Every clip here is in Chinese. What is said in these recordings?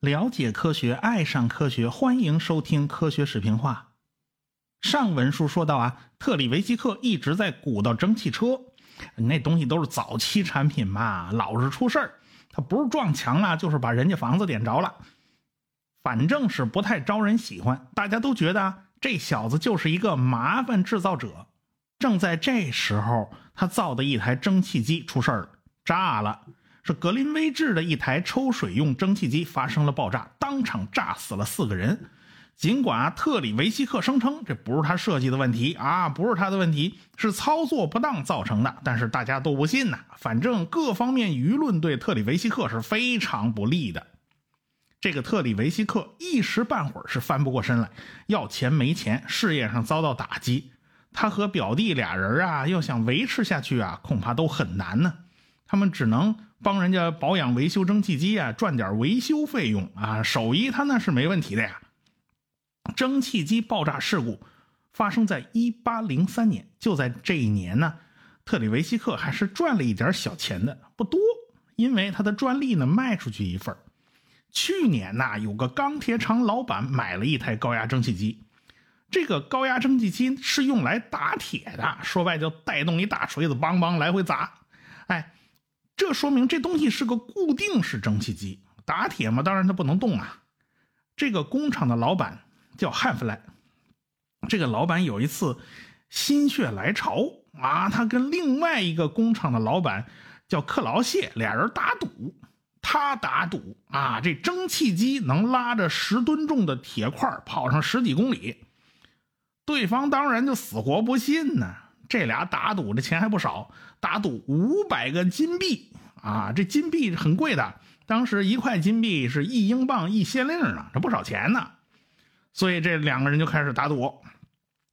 了解科学，爱上科学，欢迎收听科学视频化。上文书说到啊，特里维希克一直在鼓捣蒸汽车，那东西都是早期产品嘛，老是出事儿。他不是撞墙了，就是把人家房子点着了，反正是不太招人喜欢。大家都觉得这小子就是一个麻烦制造者。正在这时候，他造的一台蒸汽机出事儿了，炸了。是格林威治的一台抽水用蒸汽机发生了爆炸，当场炸死了四个人。尽管啊，特里维希克声称这不是他设计的问题啊，不是他的问题，是操作不当造成的。但是大家都不信呐，反正各方面舆论对特里维希克是非常不利的。这个特里维希克一时半会儿是翻不过身来，要钱没钱，事业上遭到打击，他和表弟俩人啊，要想维持下去啊，恐怕都很难呢。他们只能。帮人家保养维修蒸汽机啊，赚点维修费用啊，手艺他那是没问题的呀。蒸汽机爆炸事故发生在一八零三年，就在这一年呢，特里维希克还是赚了一点小钱的，不多，因为他的专利呢卖出去一份去年呐，有个钢铁厂老板买了一台高压蒸汽机，这个高压蒸汽机是用来打铁的，说白就带动一大锤子，梆梆来回砸，哎。这说明这东西是个固定式蒸汽机，打铁嘛，当然它不能动啊。这个工厂的老板叫汉弗莱，这个老板有一次心血来潮啊，他跟另外一个工厂的老板叫克劳谢，俩人打赌，他打赌啊，这蒸汽机能拉着十吨重的铁块跑上十几公里，对方当然就死活不信呢。这俩打赌的钱还不少，打赌五百个金币啊！这金币很贵的，当时一块金币是一英镑一先令呢，这不少钱呢。所以这两个人就开始打赌。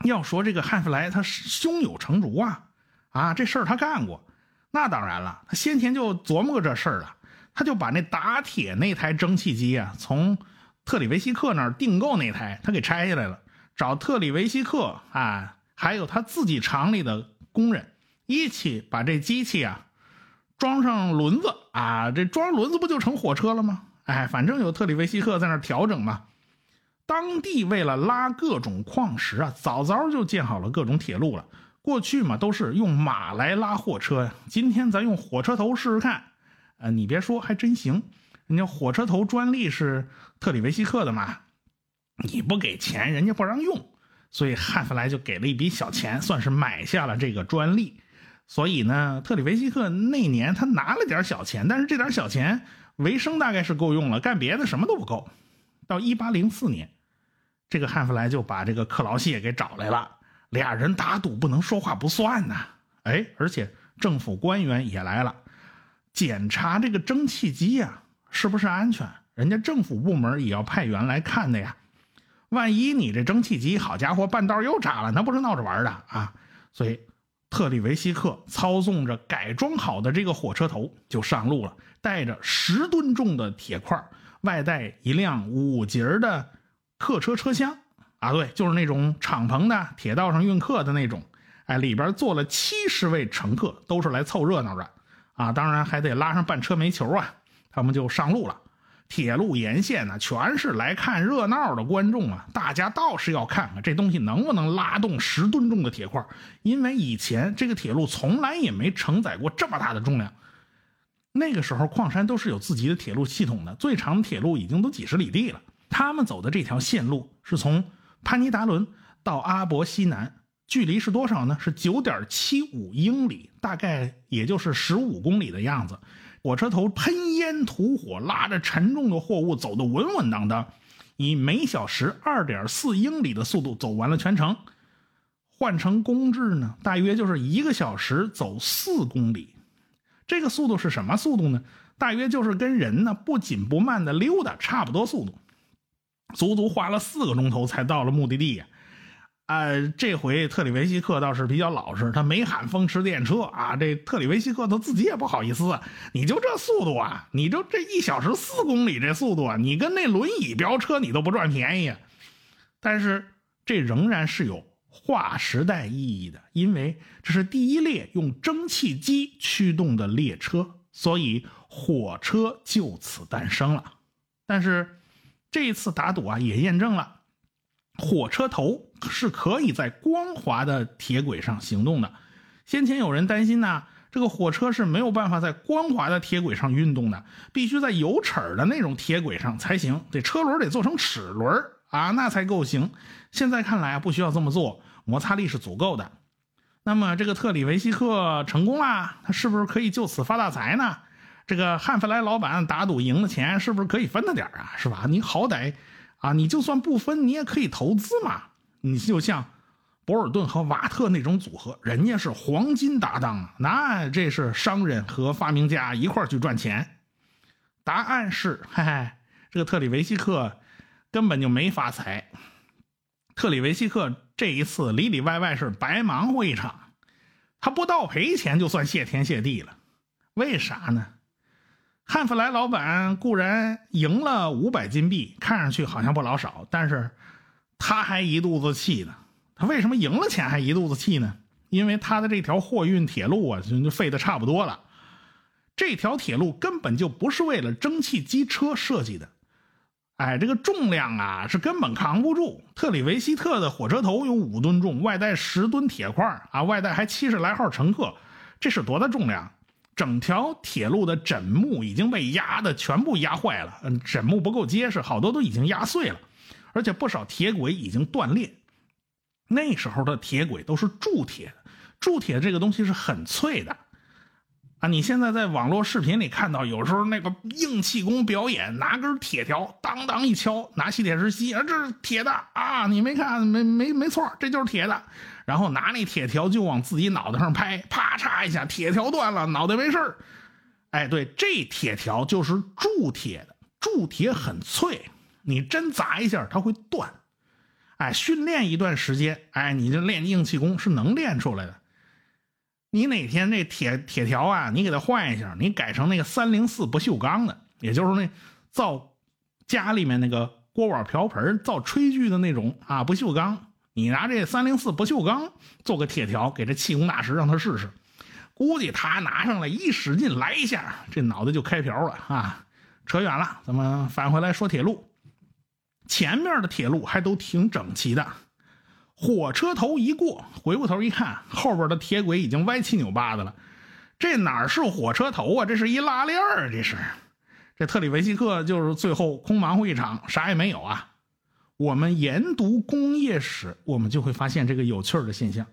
要说这个汉弗莱他胸有成竹啊，啊，这事儿他干过。那当然了，他先前就琢磨过这事儿了，他就把那打铁那台蒸汽机啊，从特里维西克那儿订购那台，他给拆下来了，找特里维希克啊。还有他自己厂里的工人一起把这机器啊装上轮子啊，这装轮子不就成火车了吗？哎，反正有特里维希克在那调整嘛。当地为了拉各种矿石啊，早早就建好了各种铁路了。过去嘛都是用马来拉货车呀，今天咱用火车头试试看。呃，你别说，还真行。人家火车头专利是特里维希克的嘛，你不给钱，人家不让用。所以汉弗莱就给了一笔小钱，算是买下了这个专利。所以呢，特里维希克那年他拿了点小钱，但是这点小钱维生大概是够用了，干别的什么都不够。到一八零四年，这个汉弗莱就把这个克劳谢给找来了，俩人打赌不能说话不算呐。哎，而且政府官员也来了，检查这个蒸汽机呀是不是安全，人家政府部门也要派员来看的呀。万一你这蒸汽机，好家伙，半道又炸了，那不是闹着玩的啊！所以，特里维希克操纵着改装好的这个火车头就上路了，带着十吨重的铁块，外带一辆五节的客车车厢啊，对，就是那种敞篷的铁道上运客的那种。哎，里边坐了七十位乘客，都是来凑热闹的啊！当然还得拉上半车煤球啊，他们就上路了。铁路沿线呢，全是来看热闹的观众啊！大家倒是要看看这东西能不能拉动十吨重的铁块，因为以前这个铁路从来也没承载过这么大的重量。那个时候，矿山都是有自己的铁路系统的，最长的铁路已经都几十里地了。他们走的这条线路是从潘尼达伦到阿伯西南，距离是多少呢？是九点七五英里，大概也就是十五公里的样子。火车头喷烟吐火，拉着沉重的货物走得稳稳当当，以每小时二点四英里的速度走完了全程。换成公制呢，大约就是一个小时走四公里。这个速度是什么速度呢？大约就是跟人呢不紧不慢的溜达差不多速度。足足花了四个钟头才到了目的地呀。呃这回特里维希克倒是比较老实，他没喊风驰电掣啊。这特里维希克他自己也不好意思，你就这速度啊，你就这一小时四公里这速度啊，你跟那轮椅飙车你都不赚便宜。但是这仍然是有划时代意义的，因为这是第一列用蒸汽机驱动的列车，所以火车就此诞生了。但是这一次打赌啊，也验证了火车头是可以在光滑的铁轨上行动的。先前有人担心呢。这个火车是没有办法在光滑的铁轨上运动的，必须在有齿的那种铁轨上才行。这车轮得做成齿轮啊，那才够行。现在看来不需要这么做，摩擦力是足够的。那么这个特里维希克成功啦，他是不是可以就此发大财呢？这个汉弗莱老板打赌赢的钱是不是可以分他点啊？是吧？你好歹啊，你就算不分，你也可以投资嘛。你就像。博尔顿和瓦特那种组合，人家是黄金搭档啊！那这是商人和发明家一块去赚钱。答案是，嘿嘿，这个特里维希克根本就没发财。特里维希克这一次里里外外是白忙活一场，他不倒赔钱就算谢天谢地了。为啥呢？汉弗莱老板固然赢了五百金币，看上去好像不老少，但是他还一肚子气呢。他为什么赢了钱还一肚子气呢？因为他的这条货运铁路啊，就废的差不多了。这条铁路根本就不是为了蒸汽机车设计的，哎，这个重量啊是根本扛不住。特里维希特的火车头有五吨重，外带十吨铁块啊，外带还七十来号乘客，这是多大重量？整条铁路的枕木已经被压的全部压坏了，嗯，枕木不够结实，好多都已经压碎了，而且不少铁轨已经断裂。那时候的铁轨都是铸铁的，铸铁这个东西是很脆的，啊，你现在在网络视频里看到，有时候那个硬气功表演，拿根铁条当当一敲，拿吸铁石吸，啊，这是铁的啊，你没看，没没没错，这就是铁的，然后拿那铁条就往自己脑袋上拍，啪嚓一下，铁条断了，脑袋没事哎，对，这铁条就是铸铁的，铸铁很脆，你针砸一下它会断。哎，训练一段时间，哎，你就练硬气功是能练出来的。你哪天这铁铁条啊，你给它换一下，你改成那个三零四不锈钢的，也就是那造家里面那个锅碗瓢盆造炊具的那种啊不锈钢。你拿这三零四不锈钢做个铁条，给这气功大师让他试试，估计他拿上来一使劲来一下，这脑袋就开瓢了啊！扯远了，咱们返回来说铁路。前面的铁路还都挺整齐的，火车头一过，回过头一看，后边的铁轨已经歪七扭八的了。这哪是火车头啊？这是一拉链儿！这是，这特里维希克就是最后空忙活一场，啥也没有啊。我们研读工业史，我们就会发现这个有趣的现象，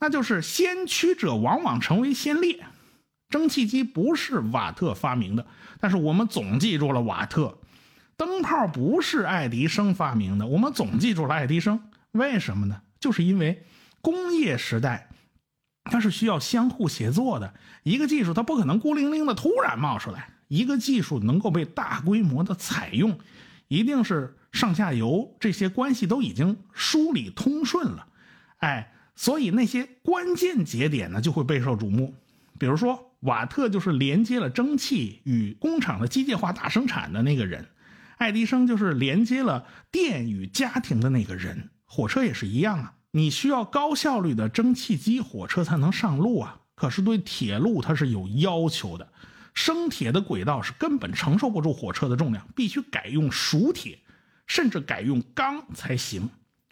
那就是先驱者往往成为先烈。蒸汽机不是瓦特发明的，但是我们总记住了瓦特。灯泡不是爱迪生发明的，我们总记住了爱迪生，为什么呢？就是因为工业时代，它是需要相互协作的。一个技术它不可能孤零零的突然冒出来，一个技术能够被大规模的采用，一定是上下游这些关系都已经梳理通顺了。哎，所以那些关键节点呢就会备受瞩目。比如说，瓦特就是连接了蒸汽与工厂的机械化大生产的那个人。爱迪生就是连接了电与家庭的那个人，火车也是一样啊。你需要高效率的蒸汽机，火车才能上路啊。可是对铁路它是有要求的，生铁的轨道是根本承受不住火车的重量，必须改用熟铁，甚至改用钢才行。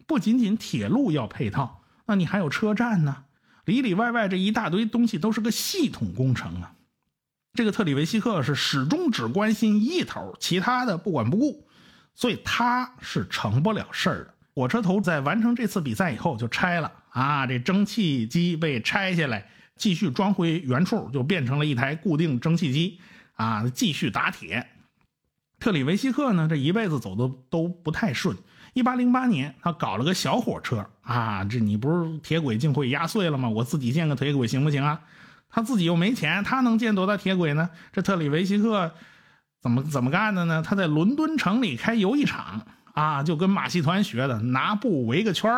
不仅仅铁路要配套，那你还有车站呢，里里外外这一大堆东西都是个系统工程啊。这个特里维希克是始终只关心一头，其他的不管不顾，所以他是成不了事儿的。火车头在完成这次比赛以后就拆了啊，这蒸汽机被拆下来，继续装回原处，就变成了一台固定蒸汽机啊，继续打铁。特里维希克呢，这一辈子走的都不太顺。一八零八年，他搞了个小火车啊，这你不是铁轨竟会压碎了吗？我自己建个铁轨行不行啊？他自己又没钱，他能建多大铁轨呢？这特里维希克怎么怎么干的呢？他在伦敦城里开游艺场啊，就跟马戏团学的，拿布围个圈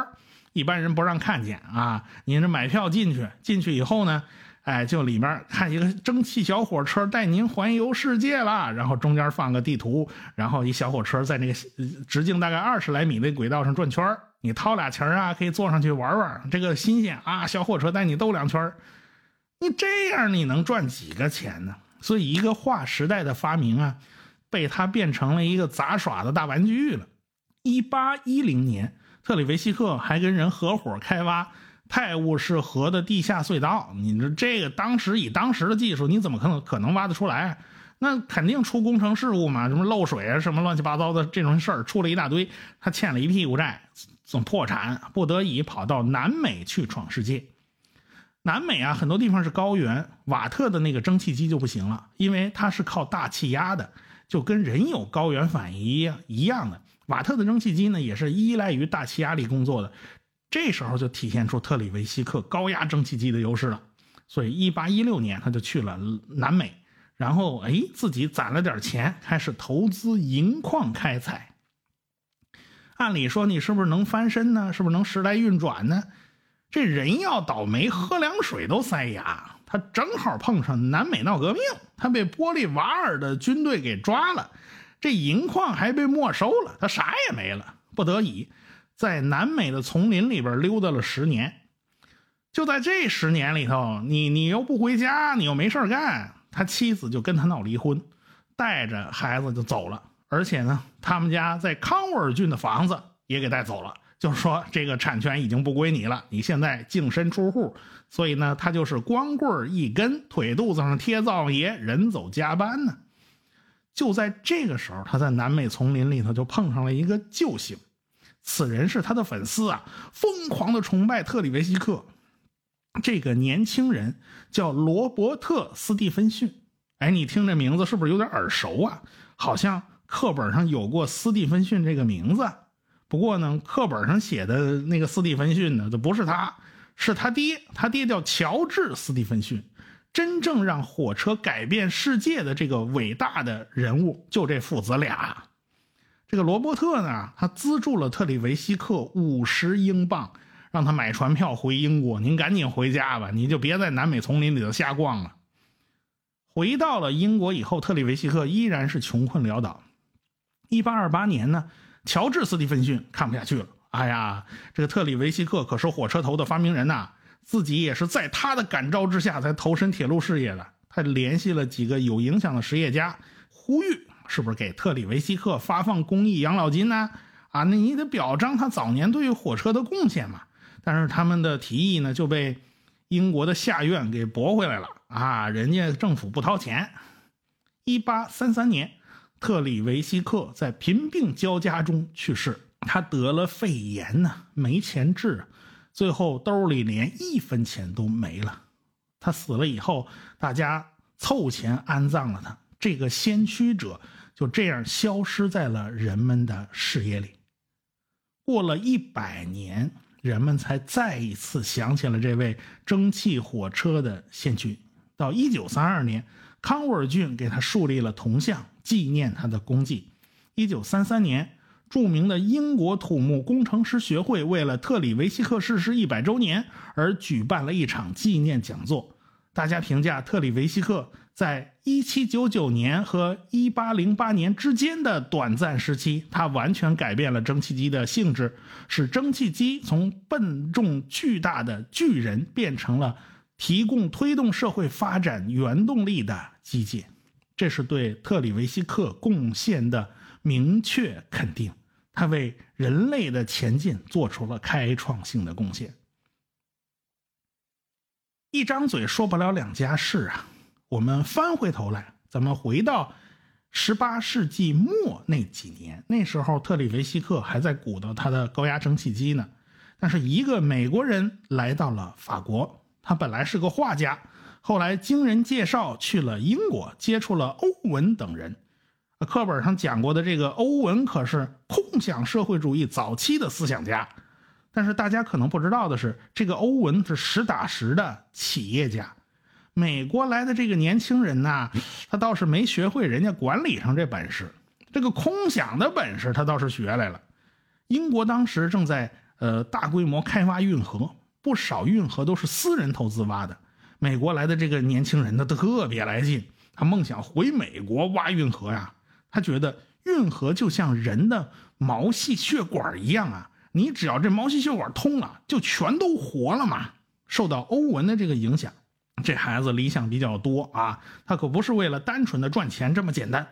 一般人不让看见啊。您这买票进去，进去以后呢，哎，就里面看一个蒸汽小火车带您环游世界了，然后中间放个地图，然后一小火车在那个直径大概二十来米的轨道上转圈你掏俩钱啊，可以坐上去玩玩，这个新鲜啊，小火车带你兜两圈你这样你能赚几个钱呢？所以一个划时代的发明啊，被他变成了一个杂耍的大玩具了。一八一零年，特里维西克还跟人合伙开挖泰晤士河的地下隧道。你说这个当时以当时的技术，你怎么可能可能挖得出来？那肯定出工程事故嘛，什么漏水啊，什么乱七八糟的这种事儿出了一大堆，他欠了一屁股债，总破产，不得已跑到南美去闯世界。南美啊，很多地方是高原，瓦特的那个蒸汽机就不行了，因为它是靠大气压的，就跟人有高原反应一样一样的。瓦特的蒸汽机呢，也是依赖于大气压力工作的，这时候就体现出特里维西克高压蒸汽机的优势了。所以，一八一六年他就去了南美。然后，哎，自己攒了点钱，开始投资银矿开采。按理说，你是不是能翻身呢？是不是能时来运转呢？这人要倒霉，喝凉水都塞牙。他正好碰上南美闹革命，他被玻利瓦尔的军队给抓了，这银矿还被没收了，他啥也没了。不得已，在南美的丛林里边溜达了十年。就在这十年里头，你你又不回家，你又没事干。他妻子就跟他闹离婚，带着孩子就走了，而且呢，他们家在康沃尔郡的房子也给带走了，就是说这个产权已经不归你了，你现在净身出户，所以呢，他就是光棍一根，腿肚子上贴灶爷，人走加班呢。就在这个时候，他在南美丛林里头就碰上了一个救星，此人是他的粉丝啊，疯狂的崇拜特里维西克。这个年轻人叫罗伯特·斯蒂芬逊，哎，你听这名字是不是有点耳熟啊？好像课本上有过斯蒂芬逊这个名字。不过呢，课本上写的那个斯蒂芬逊呢，这不是他，是他爹。他爹叫乔治·斯蒂芬逊。真正让火车改变世界的这个伟大的人物，就这父子俩。这个罗伯特呢，他资助了特里维西克五十英镑。让他买船票回英国，您赶紧回家吧，你就别在南美丛林里头瞎逛了。回到了英国以后，特里维西克依然是穷困潦倒。一八二八年呢，乔治·斯蒂芬逊看不下去了，哎呀，这个特里维西克可是火车头的发明人呐，自己也是在他的感召之下才投身铁路事业的。他联系了几个有影响的实业家，呼吁是不是给特里维西克发放公益养老金呢？啊，那你得表彰他早年对于火车的贡献嘛。但是他们的提议呢就被英国的下院给驳回来了啊！人家政府不掏钱。一八三三年，特里维西克在贫病交加中去世，他得了肺炎呢，没钱治，最后兜里连一分钱都没了。他死了以后，大家凑钱安葬了他。这个先驱者就这样消失在了人们的视野里。过了一百年。人们才再一次想起了这位蒸汽火车的先驱。到一九三二年，康沃尔郡给他树立了铜像，纪念他的功绩。一九三三年，著名的英国土木工程师学会为了特里维西克逝世一百周年而举办了一场纪念讲座。大家评价特里维西克。在一七九九年和一八零八年之间的短暂时期，他完全改变了蒸汽机的性质，使蒸汽机从笨重巨大的巨人变成了提供推动社会发展原动力的机械。这是对特里维西克贡献的明确肯定，他为人类的前进做出了开创性的贡献。一张嘴说不了两家事啊。我们翻回头来，咱们回到十八世纪末那几年，那时候特里维西克还在鼓捣他的高压蒸汽机呢。但是一个美国人来到了法国，他本来是个画家，后来经人介绍去了英国，接触了欧文等人。课本上讲过的这个欧文可是空想社会主义早期的思想家，但是大家可能不知道的是，这个欧文是实打实的企业家。美国来的这个年轻人呐，他倒是没学会人家管理上这本事，这个空想的本事他倒是学来了。英国当时正在呃大规模开发运河，不少运河都是私人投资挖的。美国来的这个年轻人他特别来劲，他梦想回美国挖运河呀。他觉得运河就像人的毛细血管一样啊，你只要这毛细血管通了，就全都活了嘛。受到欧文的这个影响，这孩子理想比较多啊。他可不是为了单纯的赚钱这么简单。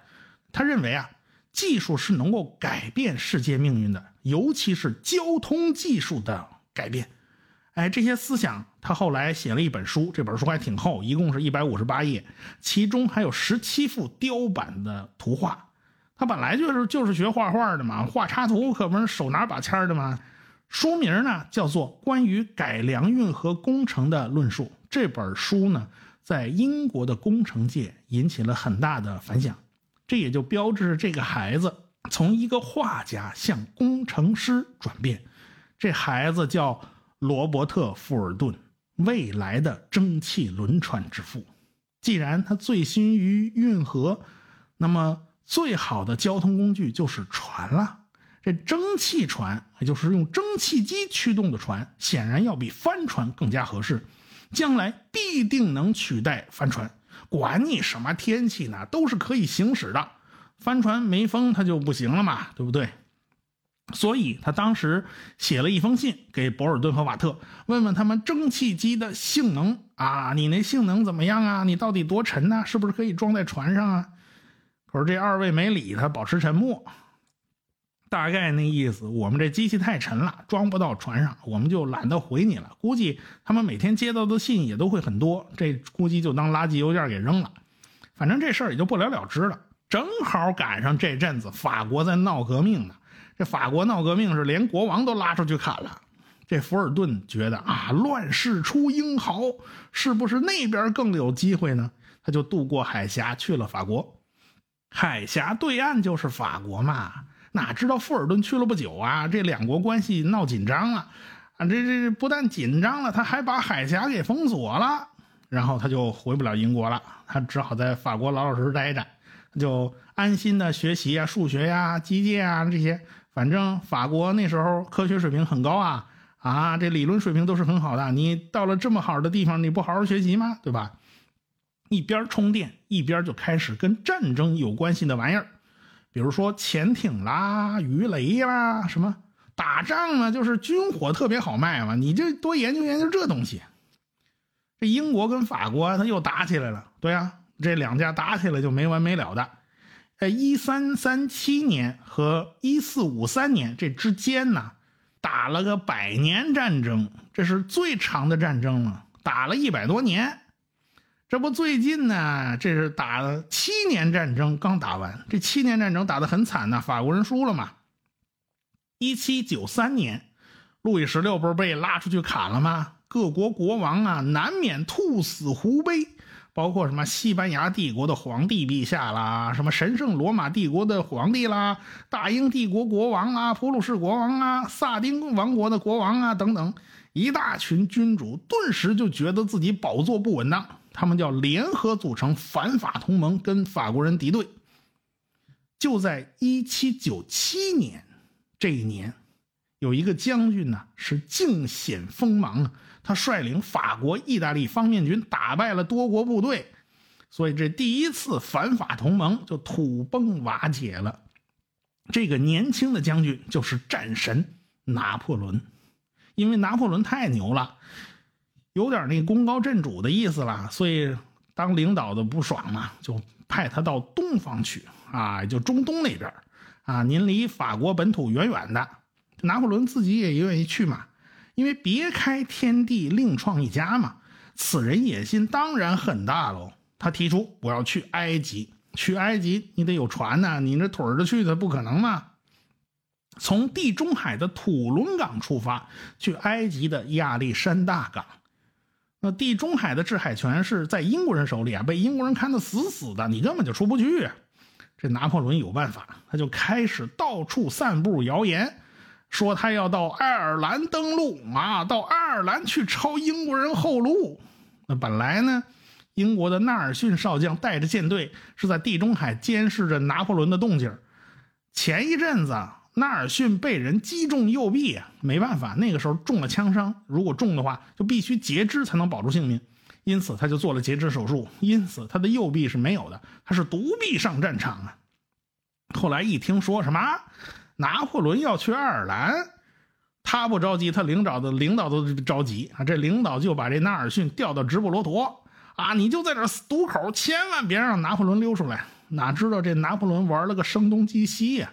他认为啊，技术是能够改变世界命运的，尤其是交通技术的改变。哎，这些思想，他后来写了一本书，这本书还挺厚，一共是一百五十八页，其中还有十七幅雕版的图画。他本来就是就是学画画的嘛，画插图可不是手拿把掐的嘛。书名呢叫做《关于改良运河工程的论述》。这本书呢，在英国的工程界引起了很大的反响，这也就标志着这个孩子从一个画家向工程师转变。这孩子叫。罗伯特·富尔顿，未来的蒸汽轮船之父。既然他醉心于运河，那么最好的交通工具就是船了。这蒸汽船，也就是用蒸汽机驱动的船，显然要比帆船更加合适。将来必定能取代帆船。管你什么天气呢，都是可以行驶的。帆船没风，它就不行了嘛，对不对？所以他当时写了一封信给博尔顿和瓦特，问问他们蒸汽机的性能啊，你那性能怎么样啊？你到底多沉呢？是不是可以装在船上啊？可是这二位没理他，保持沉默。大概那意思，我们这机器太沉了，装不到船上，我们就懒得回你了。估计他们每天接到的信也都会很多，这估计就当垃圾邮件给扔了。反正这事儿也就不了了之了。正好赶上这阵子法国在闹革命呢。这法国闹革命是连国王都拉出去砍了，这福尔顿觉得啊，乱世出英豪，是不是那边更有机会呢？他就渡过海峡去了法国，海峡对岸就是法国嘛。哪知道富尔顿去了不久啊，这两国关系闹紧张了，啊，这这不但紧张了，他还把海峡给封锁了，然后他就回不了英国了，他只好在法国老老实实待着，就安心的学习啊，数学呀、机械啊这些。反正法国那时候科学水平很高啊，啊，这理论水平都是很好的。你到了这么好的地方，你不好好学习吗？对吧？一边充电，一边就开始跟战争有关系的玩意儿，比如说潜艇啦、鱼雷啦，什么打仗呢，就是军火特别好卖嘛。你就多研究研究这东西。这英国跟法国他又打起来了，对呀，这两家打起来就没完没了的。在一三三七年和一四五三年这之间呢，打了个百年战争，这是最长的战争了，打了一百多年。这不最近呢，这是打了七年战争，刚打完。这七年战争打得很惨呐，法国人输了嘛。一七九三年，路易十六不是被拉出去砍了吗？各国国王啊，难免兔死狐悲。包括什么西班牙帝国的皇帝陛下啦，什么神圣罗马帝国的皇帝啦，大英帝国国王啊，普鲁士国王啊，萨丁王国的国王啊等等，一大群君主顿时就觉得自己宝座不稳当，他们叫联合组成反法同盟，跟法国人敌对。就在一七九七年这一年，有一个将军呢是尽显锋芒啊。他率领法国、意大利方面军打败了多国部队，所以这第一次反法同盟就土崩瓦解了。这个年轻的将军就是战神拿破仑，因为拿破仑太牛了，有点那功高震主的意思了，所以当领导的不爽嘛，就派他到东方去啊，就中东那边啊，您离法国本土远远的，拿破仑自己也愿意去嘛。因为别开天地，另创一家嘛。此人野心当然很大喽。他提出我要去埃及，去埃及你得有船呐，你这腿着去的不可能嘛。从地中海的土伦港出发，去埃及的亚历山大港。那地中海的制海权是在英国人手里啊，被英国人看得死死的，你根本就出不去。这拿破仑有办法，他就开始到处散布谣言。说他要到爱尔兰登陆啊，到爱尔兰去抄英国人后路。那本来呢，英国的纳尔逊少将带着舰队是在地中海监视着拿破仑的动静。前一阵子纳尔逊被人击中右臂，没办法，那个时候中了枪伤，如果中的话就必须截肢才能保住性命，因此他就做了截肢手术，因此他的右臂是没有的，他是独臂上战场啊。后来一听说什么？拿破仑要去爱尔兰，他不着急，他领导的领导都着急啊！这领导就把这纳尔逊调到直布罗陀啊，你就在这堵口，千万别让拿破仑溜出来。哪知道这拿破仑玩了个声东击西呀！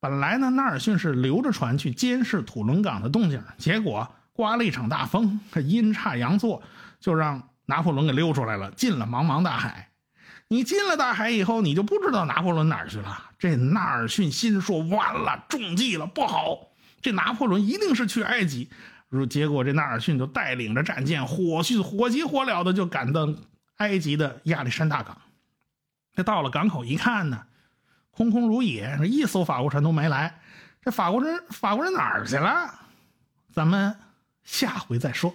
本来呢，纳尔逊是留着船去监视土伦港的动静，结果刮了一场大风，阴差阳错就让拿破仑给溜出来了，进了茫茫大海。你进了大海以后，你就不知道拿破仑哪儿去了。这纳尔逊心说：完了，中计了，不好！这拿破仑一定是去埃及，如结果这纳尔逊就带领着战舰火迅火急火燎的就赶到埃及的亚历山大港。这到了港口一看呢，空空如也，一艘法国船都没来。这法国人法国人哪儿去了？咱们下回再说。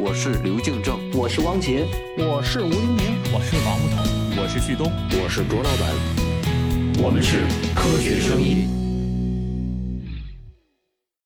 我是刘敬正，我是汪杰，我是吴英明，我是王木头，我是旭东，我是卓老板。我们是科学声音。